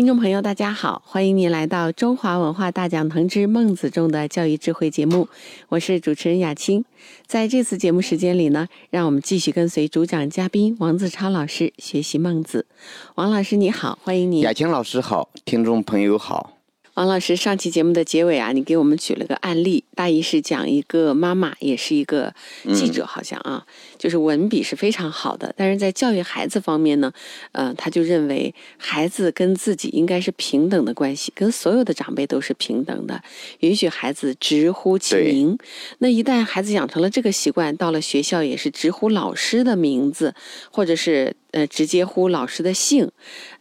听众朋友，大家好，欢迎您来到中华文化大讲堂之孟子中的教育智慧节目，我是主持人雅青。在这次节目时间里呢，让我们继续跟随主讲嘉宾王子超老师学习孟子。王老师你好，欢迎你。雅青老师好，听众朋友好。王老师，上期节目的结尾啊，你给我们举了个案例，大意是讲一个妈妈，也是一个记者，好像啊，就是文笔是非常好的，但是在教育孩子方面呢，呃，他就认为孩子跟自己应该是平等的关系，跟所有的长辈都是平等的，允许孩子直呼其名。那一旦孩子养成了这个习惯，到了学校也是直呼老师的名字，或者是。呃，直接呼老师的姓，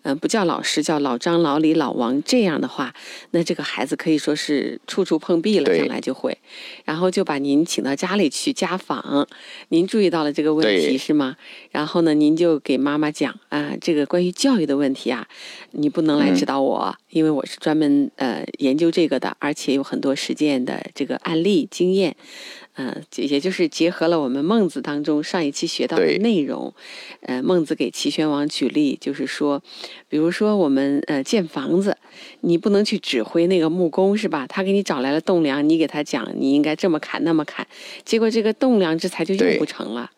嗯，不叫老师，叫老张、老李、老王，这样的话，那这个孩子可以说是处处碰壁了，将来就会。然后就把您请到家里去家访，您注意到了这个问题是吗？然后呢，您就给妈妈讲啊，这个关于教育的问题啊，你不能来指导我，因为我是专门呃研究这个的，而且有很多实践的这个案例经验。嗯，也就是结合了我们孟子当中上一期学到的内容，呃，孟子给齐宣王举例，就是说，比如说我们呃建房子，你不能去指挥那个木工是吧？他给你找来了栋梁，你给他讲你应该这么砍那么砍，结果这个栋梁之材就用不成了，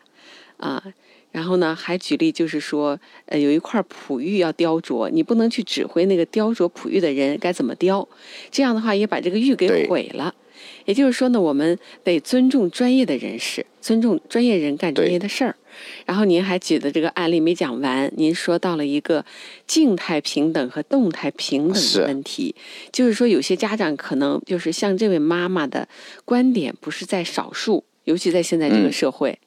啊，然后呢还举例就是说，呃，有一块璞玉要雕琢，你不能去指挥那个雕琢璞玉的人该怎么雕，这样的话也把这个玉给毁了。也就是说呢，我们得尊重专业的人士，尊重专业人干专业的事儿。然后您还举的这个案例没讲完，您说到了一个静态平等和动态平等的问题，就是说有些家长可能就是像这位妈妈的观点不是在少数，尤其在现在这个社会，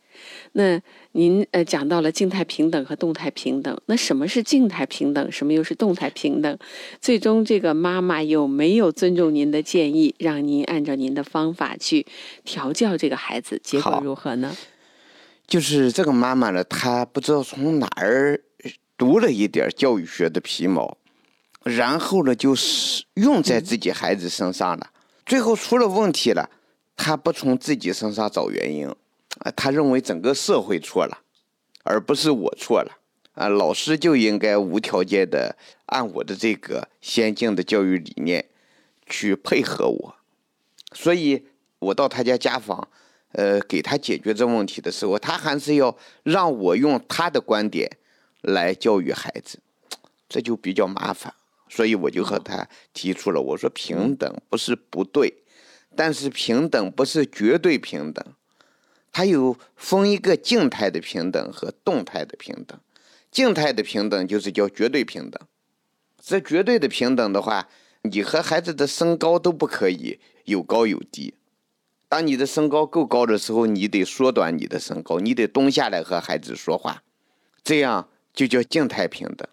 那。您呃讲到了静态平等和动态平等，那什么是静态平等？什么又是动态平等？最终这个妈妈有没有尊重您的建议，让您按照您的方法去调教这个孩子？结果如何呢？就是这个妈妈呢，她不知道从哪儿读了一点教育学的皮毛，然后呢，就是用在自己孩子身上了，最后出了问题了，她不从自己身上找原因。啊，他认为整个社会错了，而不是我错了。啊，老师就应该无条件的按我的这个先进的教育理念去配合我。所以，我到他家家访，呃，给他解决这问题的时候，他还是要让我用他的观点来教育孩子，这就比较麻烦。所以，我就和他提出了，我说平等不是不对，但是平等不是绝对平等。它有分一个静态的平等和动态的平等，静态的平等就是叫绝对平等。这绝对的平等的话，你和孩子的身高都不可以有高有低。当你的身高够高的时候，你得缩短你的身高，你得蹲下来和孩子说话，这样就叫静态平等。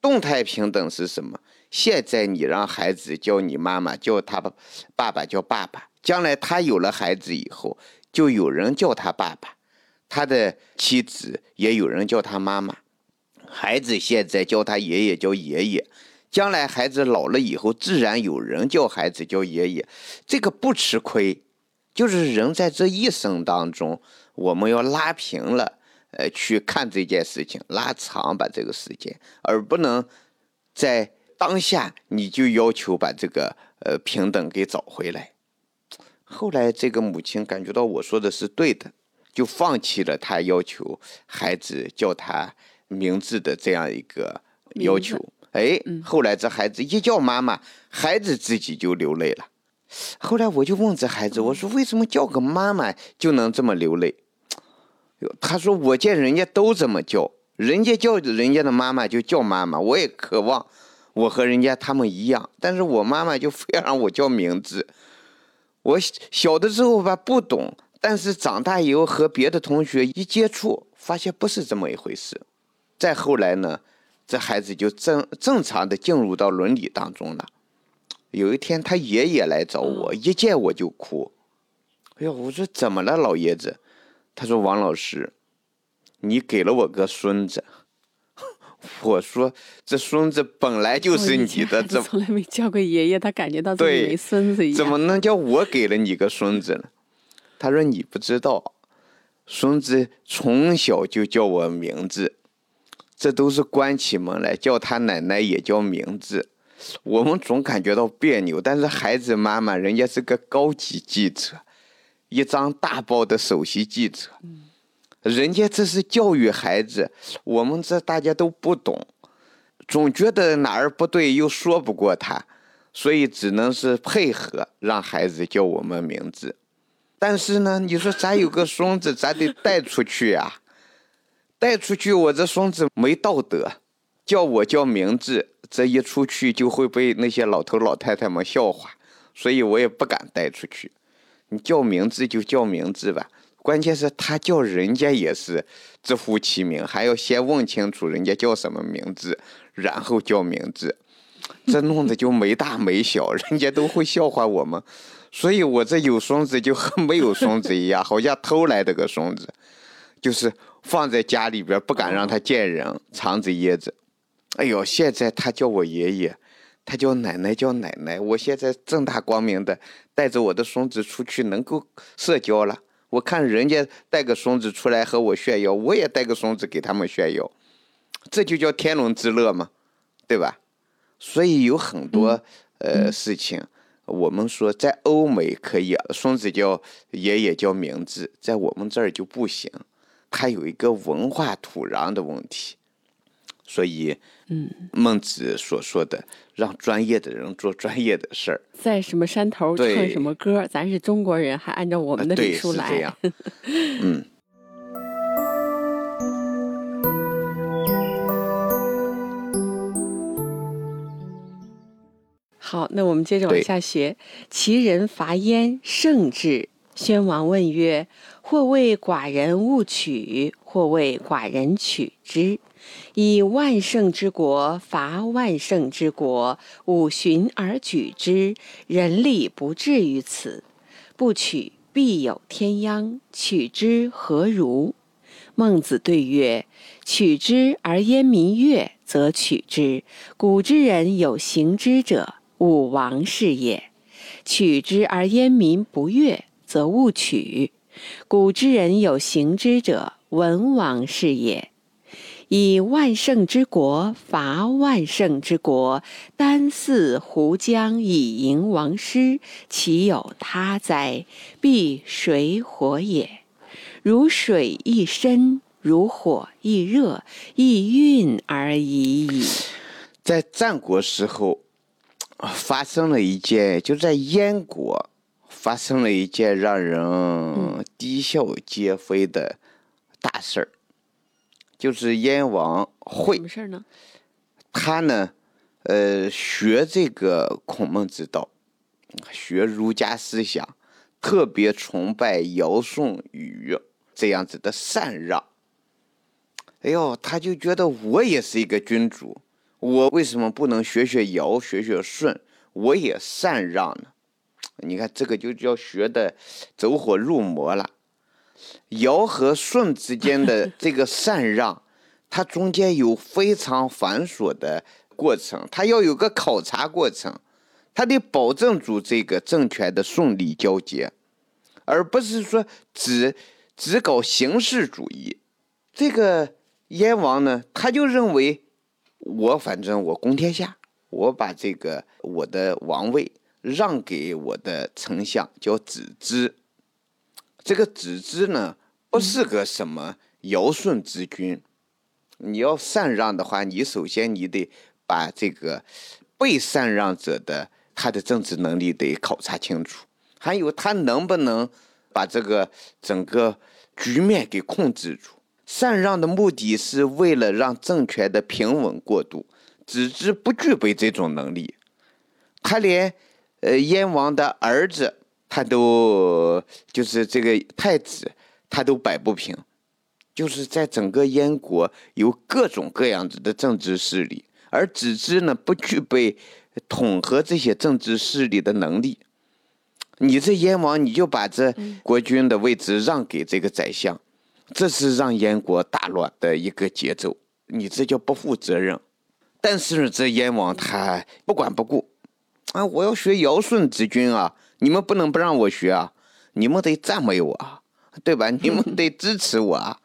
动态平等是什么？现在你让孩子叫你妈妈，叫他爸爸叫爸爸，将来他有了孩子以后。就有人叫他爸爸，他的妻子也有人叫他妈妈，孩子现在叫他爷爷叫爷爷，将来孩子老了以后，自然有人叫孩子叫爷爷，这个不吃亏。就是人在这一生当中，我们要拉平了，呃，去看这件事情，拉长把这个时间，而不能在当下你就要求把这个呃平等给找回来。后来，这个母亲感觉到我说的是对的，就放弃了他要求孩子叫他名字的这样一个要求。哎，后来这孩子一叫妈妈，孩子自己就流泪了。后来我就问这孩子，我说为什么叫个妈妈就能这么流泪？他说我见人家都这么叫，人家叫人家的妈妈就叫妈妈，我也渴望我和人家他们一样，但是我妈妈就非要让我叫名字。我小的时候吧不懂，但是长大以后和别的同学一接触，发现不是这么一回事。再后来呢，这孩子就正正常的进入到伦理当中了。有一天他爷爷来找我，一见我就哭。哎呦，我说怎么了，老爷子？他说王老师，你给了我个孙子。我说这孙子本来就是你的，怎从来没叫过爷爷，他感觉到自己没孙子一样。怎么能叫我给了你个孙子呢？他说你不知道，孙子从小就叫我名字，这都是关起门来叫他奶奶也叫名字。我们总感觉到别扭，但是孩子妈妈人家是个高级记者，一张大报的首席记者。人家这是教育孩子，我们这大家都不懂，总觉得哪儿不对，又说不过他，所以只能是配合让孩子叫我们名字。但是呢，你说咱有个孙子，咱得带出去呀，带出去，我这孙子没道德，叫我叫名字，这一出去就会被那些老头老太太们笑话，所以我也不敢带出去。你叫名字就叫名字吧。关键是他叫人家也是直呼其名，还要先问清楚人家叫什么名字，然后叫名字，这弄得就没大没小，人家都会笑话我们。所以我这有孙子就和没有孙子一样，好像偷来的个孙子，就是放在家里边不敢让他见人，藏着掖着。哎呦，现在他叫我爷爷，他叫奶奶叫奶奶，我现在正大光明的带着我的孙子出去，能够社交了。我看人家带个孙子出来和我炫耀，我也带个孙子给他们炫耀，这就叫天伦之乐嘛，对吧？所以有很多呃事情，我们说在欧美可以，孙子叫爷爷叫名字，在我们这儿就不行，它有一个文化土壤的问题。所以，嗯，孟子所说的让专业的人做专业的事儿，在什么山头唱什么歌，咱是中国人，还按照我们的礼数来。对，是这样。嗯。好，那我们接着往下学。其人伐燕，胜之。宣王问曰：“或谓寡人勿取，或谓寡人取之。”以万乘之国伐万乘之国，五旬而举之，人力不至于此。不取，必有天殃；取之何如？孟子对曰：“取之而焉民悦，则取之。古之人有行之者，武王是也；取之而焉民不悦，则勿取。古之人有行之者，文王是也。”以万乘之国伐万乘之国，单似胡将以迎王师，岂有他哉？必水火也。如水亦深，如火亦热，亦运而已矣。在战国时候，发生了一件，就在燕国发生了一件让人啼笑皆非的大事儿。就是燕王会什么事呢？他呢，呃，学这个孔孟之道，学儒家思想，特别崇拜尧舜禹这样子的禅让。哎呦，他就觉得我也是一个君主，我为什么不能学学尧，学学舜，我也禅让呢？你看这个就叫学的走火入魔了。尧和舜之间的这个禅让，它中间有非常繁琐的过程，它要有个考察过程，它得保证住这个政权的顺利交接，而不是说只只搞形式主义。这个燕王呢，他就认为我反正我公天下，我把这个我的王位让给我的丞相，叫子之。这个子之呢，不是个什么尧舜之君。你要禅让的话，你首先你得把这个被禅让者的他的政治能力得考察清楚，还有他能不能把这个整个局面给控制住。禅让的目的是为了让政权的平稳过渡，子之不具备这种能力，他连呃燕王的儿子。他都就是这个太子，他都摆不平，就是在整个燕国有各种各样子的政治势力，而子之呢不具备统合这些政治势力的能力。你这燕王，你就把这国君的位置让给这个宰相，这是让燕国大乱的一个节奏，你这叫不负责任。但是这燕王他不管不顾，啊，我要学尧舜之君啊，你们不能不让我学啊，你们得赞美我啊，对吧？你们得支持我啊。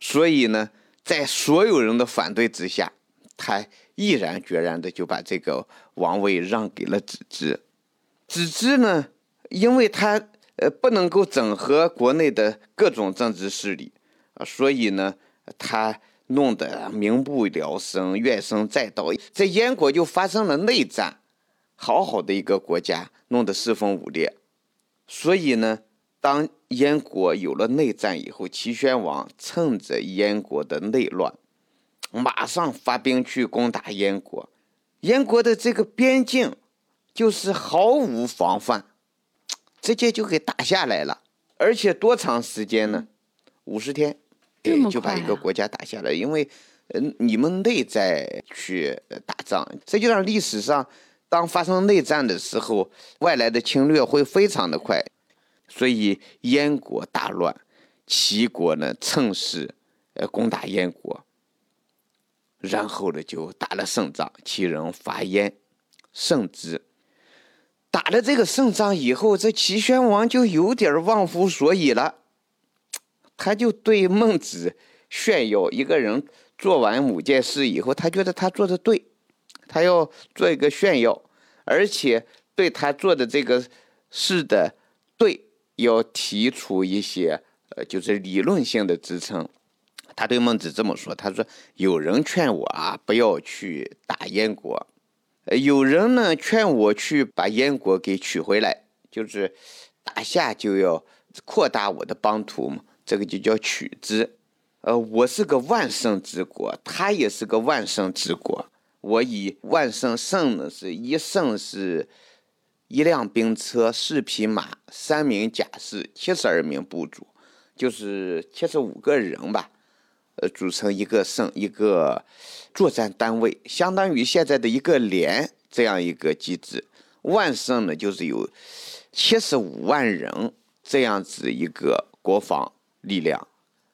所以呢，在所有人的反对之下，他毅然决然的就把这个王位让给了子之。子之呢，因为他呃不能够整合国内的各种政治势力啊，所以呢，他弄得民不聊生，怨声载道，在燕国就发生了内战。好好的一个国家，弄得四分五裂。所以呢，当燕国有了内战以后，齐宣王趁着燕国的内乱，马上发兵去攻打燕国。燕国的这个边境。就是毫无防范，直接就给打下来了，而且多长时间呢？五十天，就把一个国家打下来。因为，嗯，你们内在去打仗，这就让历史上当发生内战的时候，外来的侵略会非常的快。所以燕国大乱，齐国呢趁势呃攻打燕国，然后呢就打了胜仗，齐人伐燕，胜之。打了这个胜仗以后，这齐宣王就有点忘乎所以了。他就对孟子炫耀：一个人做完某件事以后，他觉得他做的对，他要做一个炫耀，而且对他做的这个事的对，要提出一些呃，就是理论性的支撑。他对孟子这么说：“他说，有人劝我啊，不要去打燕国。”，有人呢劝我去把燕国给取回来，就是打下就要扩大我的邦土嘛，这个就叫取之。呃，我是个万乘之国，他也是个万乘之国。我以万乘乘呢，是一乘是一辆兵车，四匹马，三名甲士，七十二名部族，就是七十五个人吧。呃，组成一个省，一个作战单位，相当于现在的一个连这样一个机制。万胜呢，就是有七十五万人这样子一个国防力量，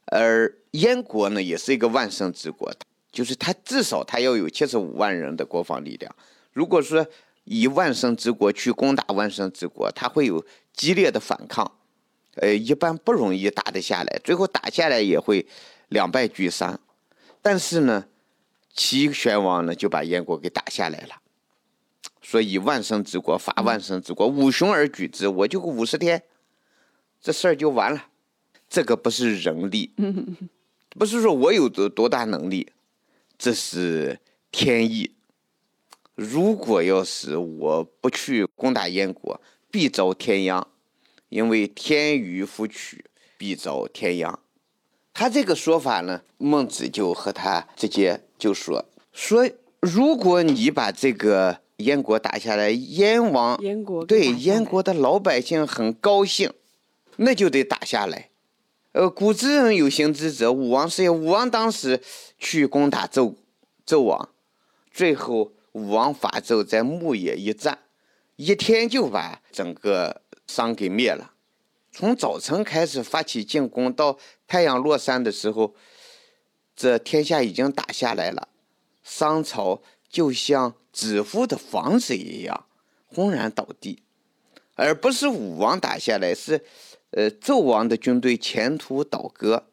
而燕国呢，也是一个万胜之国，就是他至少他要有七十五万人的国防力量。如果说以万圣之国去攻打万圣之国，他会有激烈的反抗，呃，一般不容易打得下来，最后打下来也会。两败俱伤，但是呢，齐宣王呢就把燕国给打下来了，说以万乘之国伐万乘之国，五雄而举之，我就五十天，这事儿就完了。这个不是人力，不是说我有多多大能力，这是天意。如果要是我不去攻打燕国，必遭天殃，因为天予复取，必遭天殃。他这个说法呢，孟子就和他直接就说说，如果你把这个燕国打下来，燕王燕国对燕国的老百姓很高兴，那就得打下来。呃，古之人有行之者，武王是也。武王当时去攻打纣纣王，最后武王伐纣在牧野一战，一天就把整个商给灭了。从早晨开始发起进攻，到太阳落山的时候，这天下已经打下来了。商朝就像纸糊的房子一样轰然倒地，而不是武王打下来，是呃纣王的军队前途倒戈，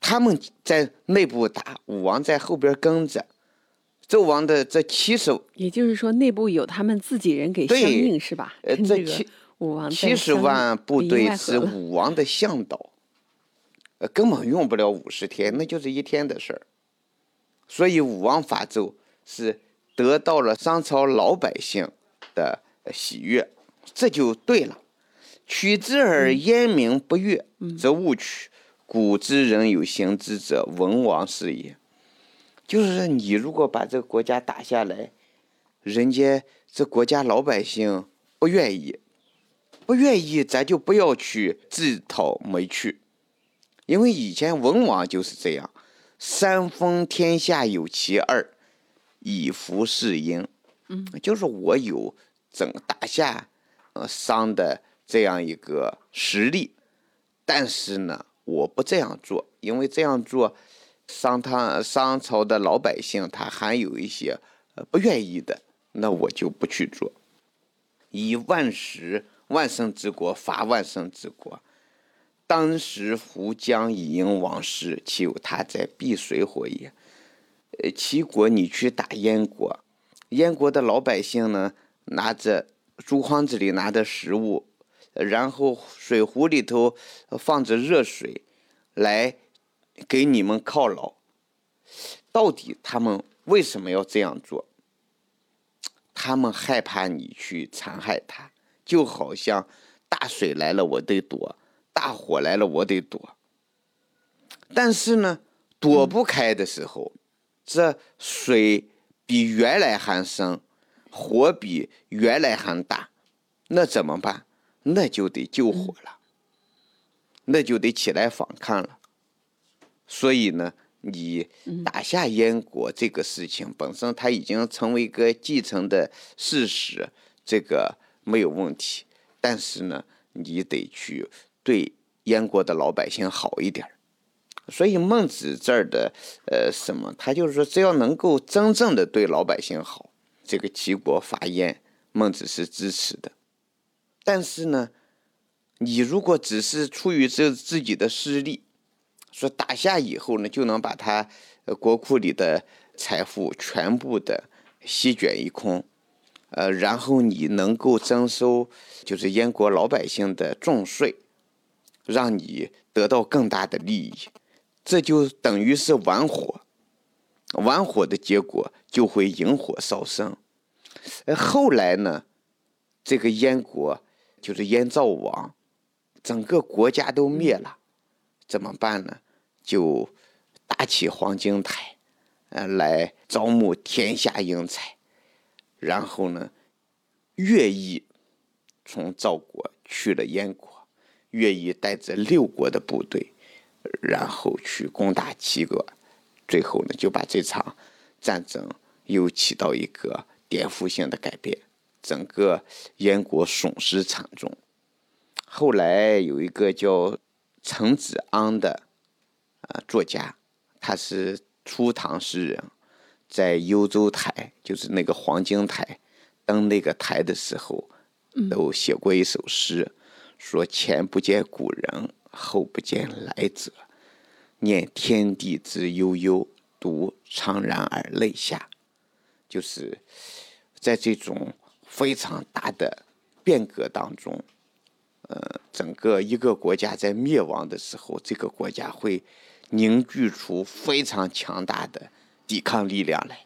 他们在内部打，武王在后边跟着。纣王的这七十，也就是说内部有他们自己人给相应，是吧？呃，这七。七十万部队是武王的向导，呃，根本用不了五十天，那就是一天的事儿。所以武王伐纣是得到了商朝老百姓的喜悦，这就对了。取之而燕民不悦，则勿取。古之人有行之者，文王是也。就是你如果把这个国家打下来，人家这国家老百姓不愿意。不愿意，咱就不要去自讨没趣，因为以前文王就是这样，三分天下有其二，以服事殷。嗯，就是我有整打下呃商的这样一个实力，但是呢，我不这样做，因为这样做，商汤商朝的老百姓他还有一些呃不愿意的，那我就不去做。以万石万圣之国伐万圣之国，当时胡将以迎王师，岂有他在必水火也？呃，齐国你去打燕国，燕国的老百姓呢，拿着竹筐子里拿着食物。然后水壶里头放着热水，来给你们犒劳。到底他们为什么要这样做？他们害怕你去残害他，就好像大水来了我得躲，大火来了我得躲。但是呢，躲不开的时候，这水比原来还深，火比原来还大，那怎么办？那就得救火了，那就得起来反抗了。所以呢，你打下燕国这个事情本身，它已经成为一个继承的事实，这个没有问题。但是呢，你得去对燕国的老百姓好一点所以孟子这儿的呃什么，他就是说，只要能够真正的对老百姓好，这个齐国伐燕，孟子是支持的。但是呢，你如果只是出于这自己的私利，说打下以后呢，就能把他国库里的财富全部的席卷一空，呃，然后你能够征收就是燕国老百姓的重税，让你得到更大的利益，这就等于是玩火，玩火的结果就会引火烧身。呃，后来呢，这个燕国。就是燕赵王，整个国家都灭了，怎么办呢？就搭起黄金台，呃，来招募天下英才，然后呢，乐毅从赵国去了燕国，乐毅带着六国的部队，然后去攻打齐国，最后呢，就把这场战争又起到一个颠覆性的改变。整个燕国损失惨重。后来有一个叫陈子昂的啊作家，他是初唐诗人，在幽州台，就是那个黄金台，登那个台的时候，都写过一首诗，说前不见古人，后不见来者，念天地之悠悠，独怆然而泪下。就是在这种。非常大的变革当中，呃，整个一个国家在灭亡的时候，这个国家会凝聚出非常强大的抵抗力量来。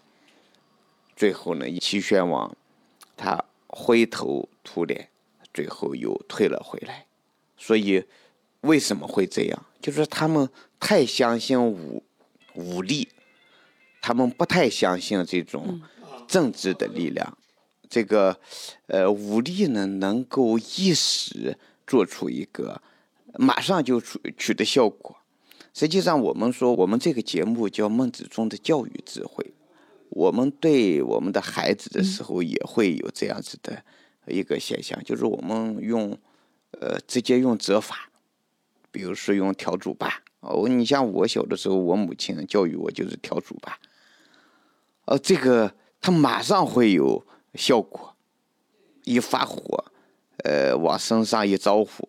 最后呢，齐宣王他灰头土脸，最后又退了回来。所以为什么会这样？就是他们太相信武武力，他们不太相信这种政治的力量。这个，呃，武力呢，能够一时做出一个马上就出取得效果。实际上，我们说我们这个节目叫《孟子中的教育智慧》，我们对我们的孩子的时候也会有这样子的一个现象，就是我们用，呃，直接用责罚，比如说用笤帚吧。哦，你像我小的时候，我母亲教育我就是笤帚吧。呃，这个他马上会有。效果，一发火，呃，往身上一招呼，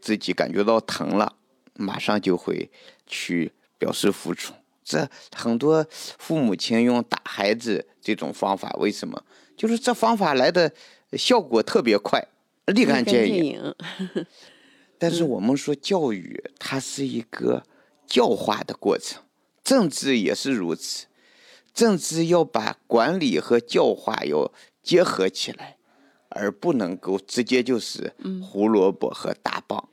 自己感觉到疼了，马上就会去表示服从。这很多父母亲用打孩子这种方法，为什么？就是这方法来的效果特别快，立竿见影。但是我们说教育，它是一个教化的过程，政治也是如此，政治要把管理和教化要。结合起来，而不能够直接就是胡萝卜和大棒。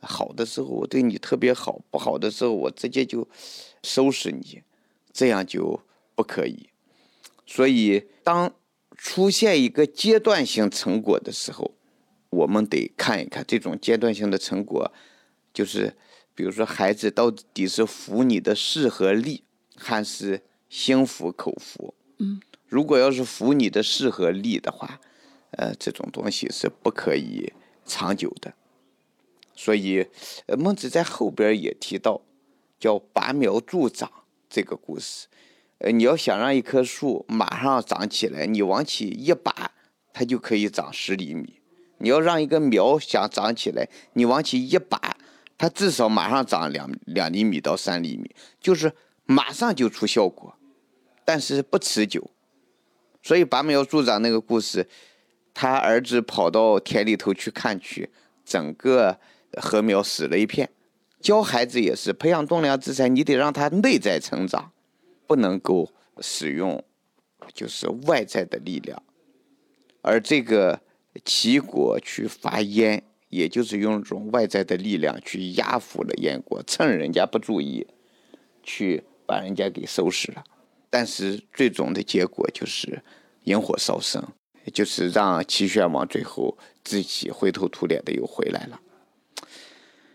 好的时候我对你特别好，不好的时候我直接就收拾你，这样就不可以。所以，当出现一个阶段性成果的时候，我们得看一看这种阶段性的成果，就是比如说孩子到底是服你的势和力，还是心服口服。嗯。如果要是服你的势和力的话，呃，这种东西是不可以长久的。所以，孟子在后边也提到，叫拔苗助长这个故事。呃，你要想让一棵树马上长起来，你往起一拔，它就可以长十厘米；你要让一个苗想长起来，你往起一拔，它至少马上长两两厘米到三厘米，就是马上就出效果，但是不持久。所以拔苗助长那个故事，他儿子跑到田里头去看去，整个禾苗死了一片。教孩子也是培养栋梁之才，你得让他内在成长。不能够使用，就是外在的力量，而这个齐国去伐燕，也就是用这种外在的力量去压服了燕国，趁人家不注意，去把人家给收拾了。但是最终的结果就是引火烧身，就是让齐宣王最后自己灰头土脸的又回来了。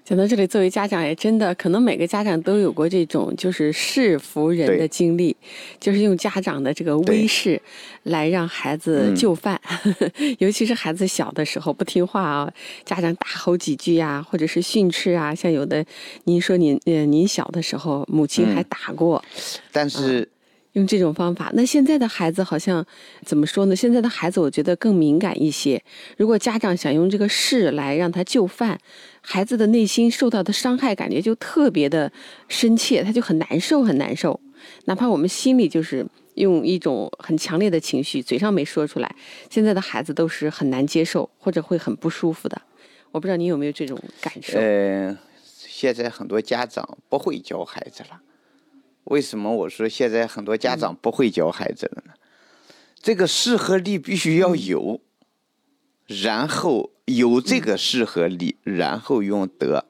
讲到这里，作为家长也真的可能每个家长都有过这种就是是服人的经历，就是用家长的这个威势来让孩子就范，尤其是孩子小的时候不听话啊，家长大吼几句啊，或者是训斥啊，像有的您说您呃您小的时候母亲还打过，但是。用这种方法，那现在的孩子好像怎么说呢？现在的孩子我觉得更敏感一些。如果家长想用这个事来让他就范，孩子的内心受到的伤害感觉就特别的深切，他就很难受，很难受。哪怕我们心里就是用一种很强烈的情绪，嘴上没说出来，现在的孩子都是很难接受或者会很不舒服的。我不知道你有没有这种感受？呃，现在很多家长不会教孩子了。为什么我说现在很多家长不会教孩子了呢？这个适合力必须要有，然后有这个适合力，然后用德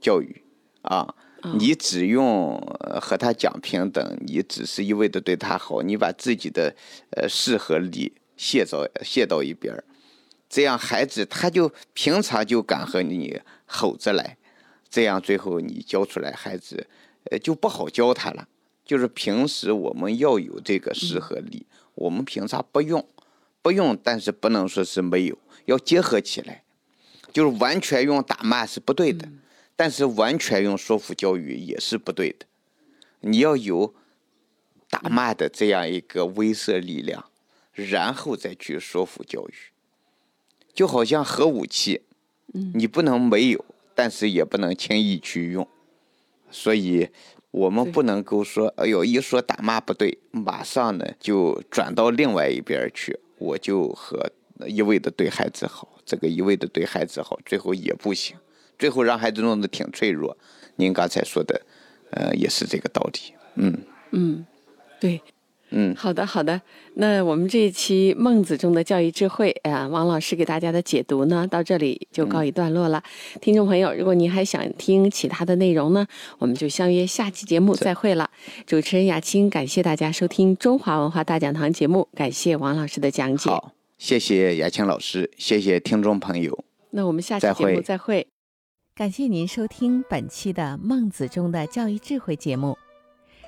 教育啊。你只用和他讲平等，你只是一味的对他好，你把自己的呃势和力卸到卸到一边儿，这样孩子他就平常就敢和你吼着来，这样最后你教出来孩子。呃，就不好教他了。就是平时我们要有这个势和力，我们平常不用，不用，但是不能说是没有，要结合起来。就是完全用打骂是不对的，但是完全用说服教育也是不对的。你要有打骂的这样一个威慑力量，然后再去说服教育。就好像核武器，你不能没有，但是也不能轻易去用。所以，我们不能够说，哎呦，一说打骂不对，马上呢就转到另外一边去，我就和一味的对孩子好，这个一味的对孩子好，最后也不行，最后让孩子弄得挺脆弱。您刚才说的，呃，也是这个道理。嗯嗯，对。嗯，好的好的，那我们这一期孟子中的教育智慧啊，王老师给大家的解读呢，到这里就告一段落了。听众朋友，如果您还想听其他的内容呢，我们就相约下期节目再会了。主持人雅青，感谢大家收听中华文化大讲堂节目，感谢王老师的讲解。好，谢谢雅青老师，谢谢听众朋友。那我们下期节目再会。感谢您收听本期的孟子中的教育智慧节目。